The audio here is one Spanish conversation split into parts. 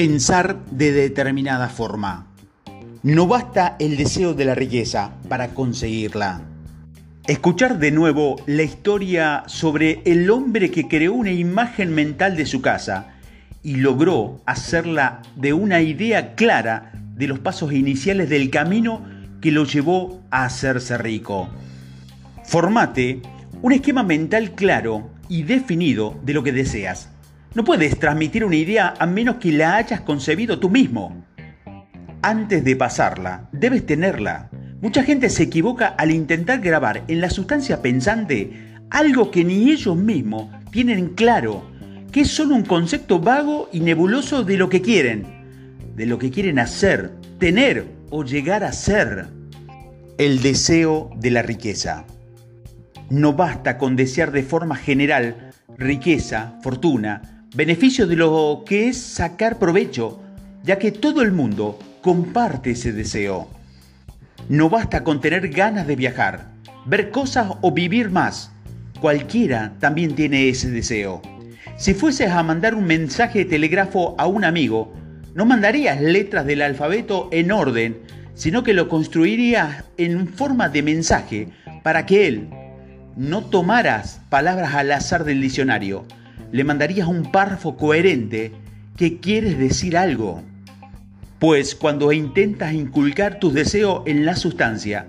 pensar de determinada forma. No basta el deseo de la riqueza para conseguirla. Escuchar de nuevo la historia sobre el hombre que creó una imagen mental de su casa y logró hacerla de una idea clara de los pasos iniciales del camino que lo llevó a hacerse rico. Formate un esquema mental claro y definido de lo que deseas. No puedes transmitir una idea a menos que la hayas concebido tú mismo. Antes de pasarla, debes tenerla. Mucha gente se equivoca al intentar grabar en la sustancia pensante algo que ni ellos mismos tienen claro, que es solo un concepto vago y nebuloso de lo que quieren, de lo que quieren hacer, tener o llegar a ser. El deseo de la riqueza. No basta con desear de forma general riqueza, fortuna, beneficio de lo que es sacar provecho, ya que todo el mundo comparte ese deseo. No basta con tener ganas de viajar, ver cosas o vivir más. Cualquiera también tiene ese deseo. Si fueses a mandar un mensaje de telégrafo a un amigo, no mandarías letras del alfabeto en orden, sino que lo construirías en forma de mensaje para que él, no tomaras palabras al azar del diccionario, le mandarías un párrafo coherente que quieres decir algo. Pues cuando intentas inculcar tus deseos en la sustancia,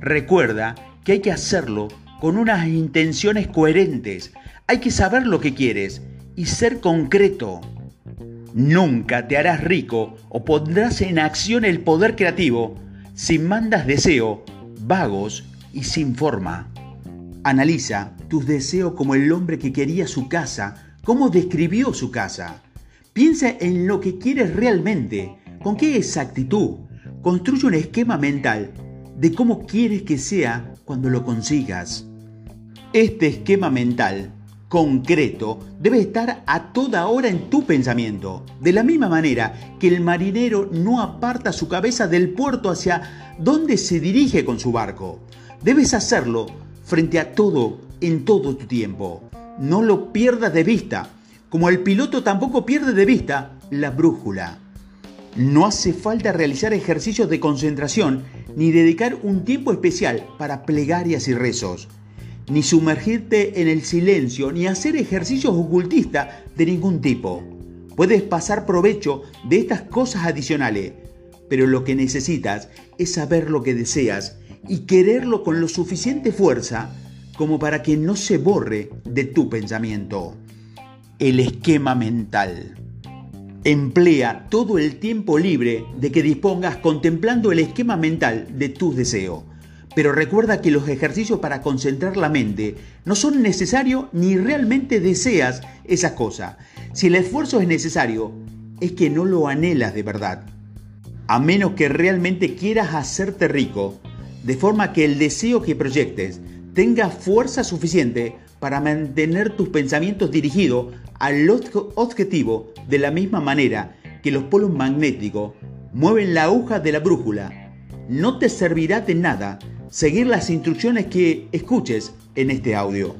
recuerda que hay que hacerlo con unas intenciones coherentes. Hay que saber lo que quieres y ser concreto. Nunca te harás rico o pondrás en acción el poder creativo si mandas deseo vagos y sin forma. Analiza tus deseos como el hombre que quería su casa, cómo describió su casa. Piensa en lo que quieres realmente, con qué exactitud. Construye un esquema mental de cómo quieres que sea cuando lo consigas. Este esquema mental concreto debe estar a toda hora en tu pensamiento, de la misma manera que el marinero no aparta su cabeza del puerto hacia donde se dirige con su barco. Debes hacerlo frente a todo en todo tu tiempo. No lo pierdas de vista, como el piloto tampoco pierde de vista la brújula. No hace falta realizar ejercicios de concentración ni dedicar un tiempo especial para plegarias y rezos, ni sumergirte en el silencio, ni hacer ejercicios ocultistas de ningún tipo. Puedes pasar provecho de estas cosas adicionales, pero lo que necesitas es saber lo que deseas y quererlo con lo suficiente fuerza como para que no se borre de tu pensamiento. El esquema mental. Emplea todo el tiempo libre de que dispongas contemplando el esquema mental de tus deseos. Pero recuerda que los ejercicios para concentrar la mente no son necesarios ni realmente deseas esa cosa. Si el esfuerzo es necesario, es que no lo anhelas de verdad. A menos que realmente quieras hacerte rico, de forma que el deseo que proyectes tenga fuerza suficiente para mantener tus pensamientos dirigidos al objetivo de la misma manera que los polos magnéticos mueven la aguja de la brújula. No te servirá de nada seguir las instrucciones que escuches en este audio.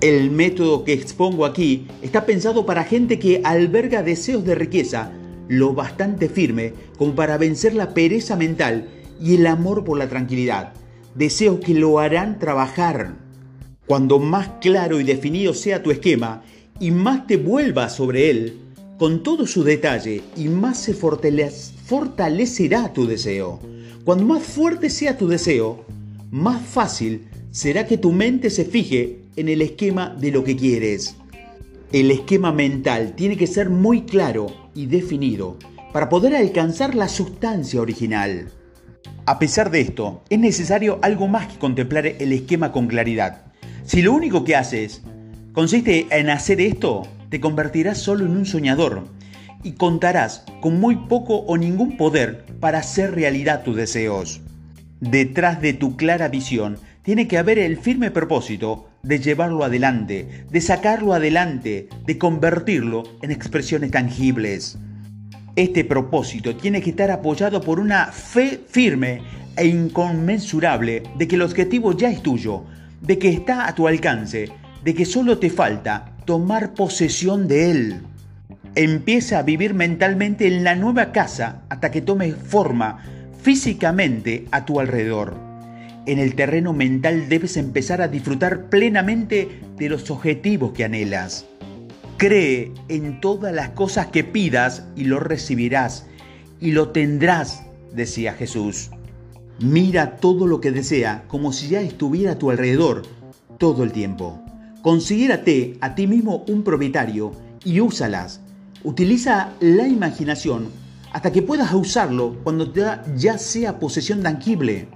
El método que expongo aquí está pensado para gente que alberga deseos de riqueza lo bastante firme como para vencer la pereza mental y el amor por la tranquilidad, deseos que lo harán trabajar. Cuando más claro y definido sea tu esquema y más te vuelvas sobre él, con todo su detalle y más se fortalecerá tu deseo. Cuando más fuerte sea tu deseo, más fácil será que tu mente se fije en el esquema de lo que quieres. El esquema mental tiene que ser muy claro y definido para poder alcanzar la sustancia original. A pesar de esto, es necesario algo más que contemplar el esquema con claridad. Si lo único que haces consiste en hacer esto, te convertirás solo en un soñador y contarás con muy poco o ningún poder para hacer realidad tus deseos. Detrás de tu clara visión tiene que haber el firme propósito de llevarlo adelante, de sacarlo adelante, de convertirlo en expresiones tangibles. Este propósito tiene que estar apoyado por una fe firme e inconmensurable de que el objetivo ya es tuyo, de que está a tu alcance, de que solo te falta tomar posesión de él. Empieza a vivir mentalmente en la nueva casa hasta que tome forma físicamente a tu alrededor. En el terreno mental debes empezar a disfrutar plenamente de los objetivos que anhelas. Cree en todas las cosas que pidas y lo recibirás y lo tendrás, decía Jesús. Mira todo lo que desea como si ya estuviera a tu alrededor todo el tiempo. Considérate a ti mismo un propietario y úsalas. Utiliza la imaginación hasta que puedas usarlo cuando ya sea posesión tangible.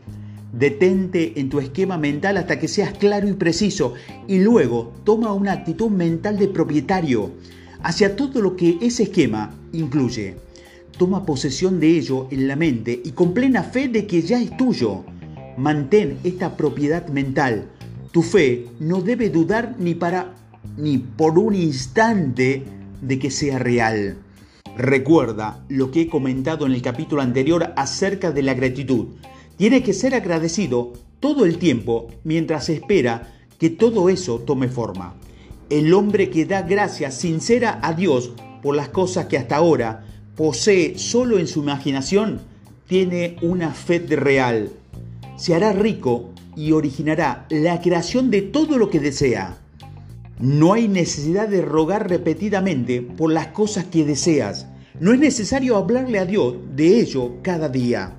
Detente en tu esquema mental hasta que seas claro y preciso y luego toma una actitud mental de propietario hacia todo lo que ese esquema incluye. Toma posesión de ello en la mente y con plena fe de que ya es tuyo. Mantén esta propiedad mental. Tu fe no debe dudar ni para ni por un instante de que sea real. Recuerda lo que he comentado en el capítulo anterior acerca de la gratitud. Tiene que ser agradecido todo el tiempo mientras espera que todo eso tome forma. El hombre que da gracias sincera a Dios por las cosas que hasta ahora posee solo en su imaginación, tiene una fe real. Se hará rico y originará la creación de todo lo que desea. No hay necesidad de rogar repetidamente por las cosas que deseas. No es necesario hablarle a Dios de ello cada día.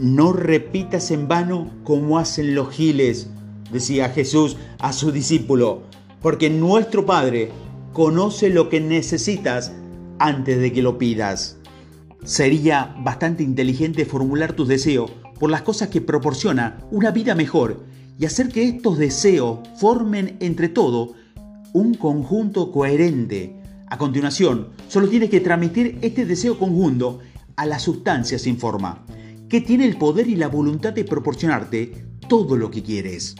No repitas en vano como hacen los giles, decía Jesús a su discípulo, porque nuestro Padre conoce lo que necesitas antes de que lo pidas. Sería bastante inteligente formular tus deseos por las cosas que proporciona una vida mejor y hacer que estos deseos formen entre todo un conjunto coherente. A continuación, solo tienes que transmitir este deseo conjunto a la sustancia sin forma, que tiene el poder y la voluntad de proporcionarte todo lo que quieres.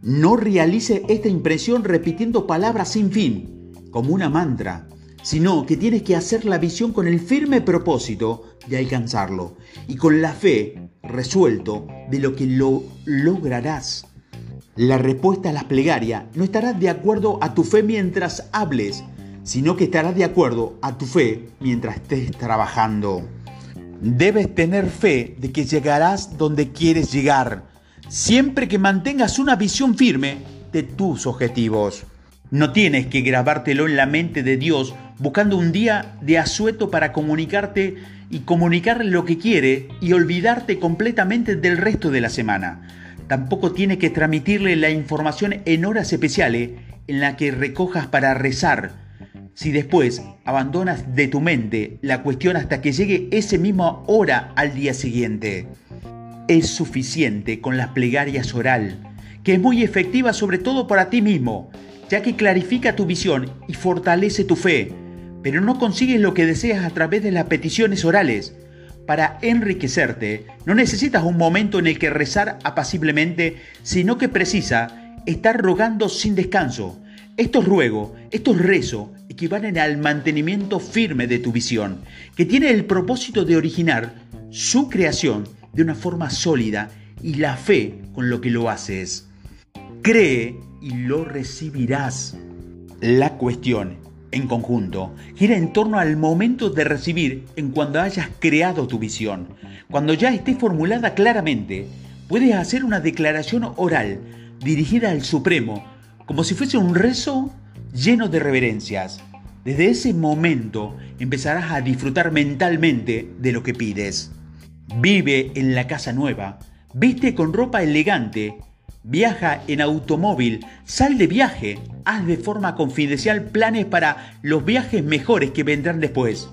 No realice esta impresión repitiendo palabras sin fin, como una mantra, sino que tienes que hacer la visión con el firme propósito de alcanzarlo y con la fe resuelto de lo que lo lograrás. La respuesta a las plegarias no estará de acuerdo a tu fe mientras hables, sino que estará de acuerdo a tu fe mientras estés trabajando. Debes tener fe de que llegarás donde quieres llegar, siempre que mantengas una visión firme de tus objetivos. No tienes que grabártelo en la mente de Dios buscando un día de asueto para comunicarte y comunicarle lo que quiere y olvidarte completamente del resto de la semana. Tampoco tienes que transmitirle la información en horas especiales en la que recojas para rezar. Si después abandonas de tu mente la cuestión hasta que llegue esa misma hora al día siguiente. Es suficiente con las plegarias oral, que es muy efectiva sobre todo para ti mismo ya que clarifica tu visión y fortalece tu fe, pero no consigues lo que deseas a través de las peticiones orales. Para enriquecerte, no necesitas un momento en el que rezar apaciblemente, sino que precisa estar rogando sin descanso. Estos ruegos, estos rezos, equivalen al mantenimiento firme de tu visión, que tiene el propósito de originar su creación de una forma sólida y la fe con lo que lo haces. Cree y lo recibirás. La cuestión, en conjunto, gira en torno al momento de recibir en cuando hayas creado tu visión. Cuando ya esté formulada claramente, puedes hacer una declaración oral dirigida al Supremo, como si fuese un rezo lleno de reverencias. Desde ese momento empezarás a disfrutar mentalmente de lo que pides. Vive en la casa nueva, viste con ropa elegante Viaja en automóvil, sal de viaje, haz de forma confidencial planes para los viajes mejores que vendrán después.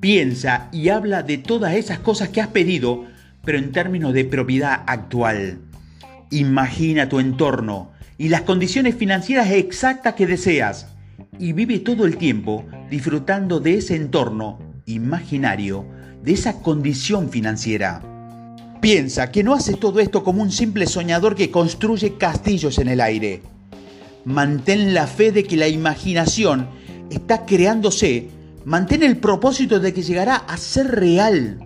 Piensa y habla de todas esas cosas que has pedido, pero en términos de propiedad actual. Imagina tu entorno y las condiciones financieras exactas que deseas y vive todo el tiempo disfrutando de ese entorno imaginario, de esa condición financiera. Piensa que no haces todo esto como un simple soñador que construye castillos en el aire. Mantén la fe de que la imaginación está creándose. Mantén el propósito de que llegará a ser real.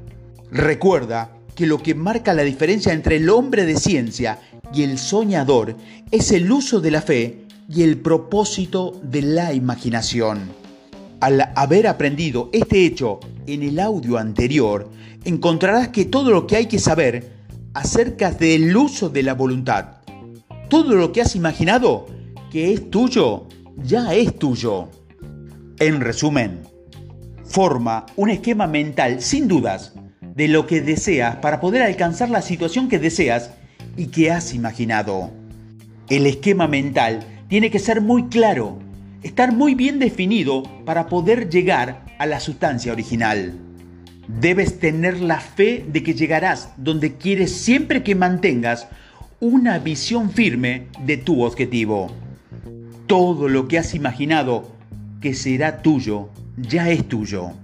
Recuerda que lo que marca la diferencia entre el hombre de ciencia y el soñador es el uso de la fe y el propósito de la imaginación. Al haber aprendido este hecho en el audio anterior, encontrarás que todo lo que hay que saber acerca del uso de la voluntad, todo lo que has imaginado que es tuyo, ya es tuyo. En resumen, forma un esquema mental sin dudas de lo que deseas para poder alcanzar la situación que deseas y que has imaginado. El esquema mental tiene que ser muy claro, estar muy bien definido para poder llegar a la sustancia original. Debes tener la fe de que llegarás donde quieres siempre que mantengas una visión firme de tu objetivo. Todo lo que has imaginado que será tuyo, ya es tuyo.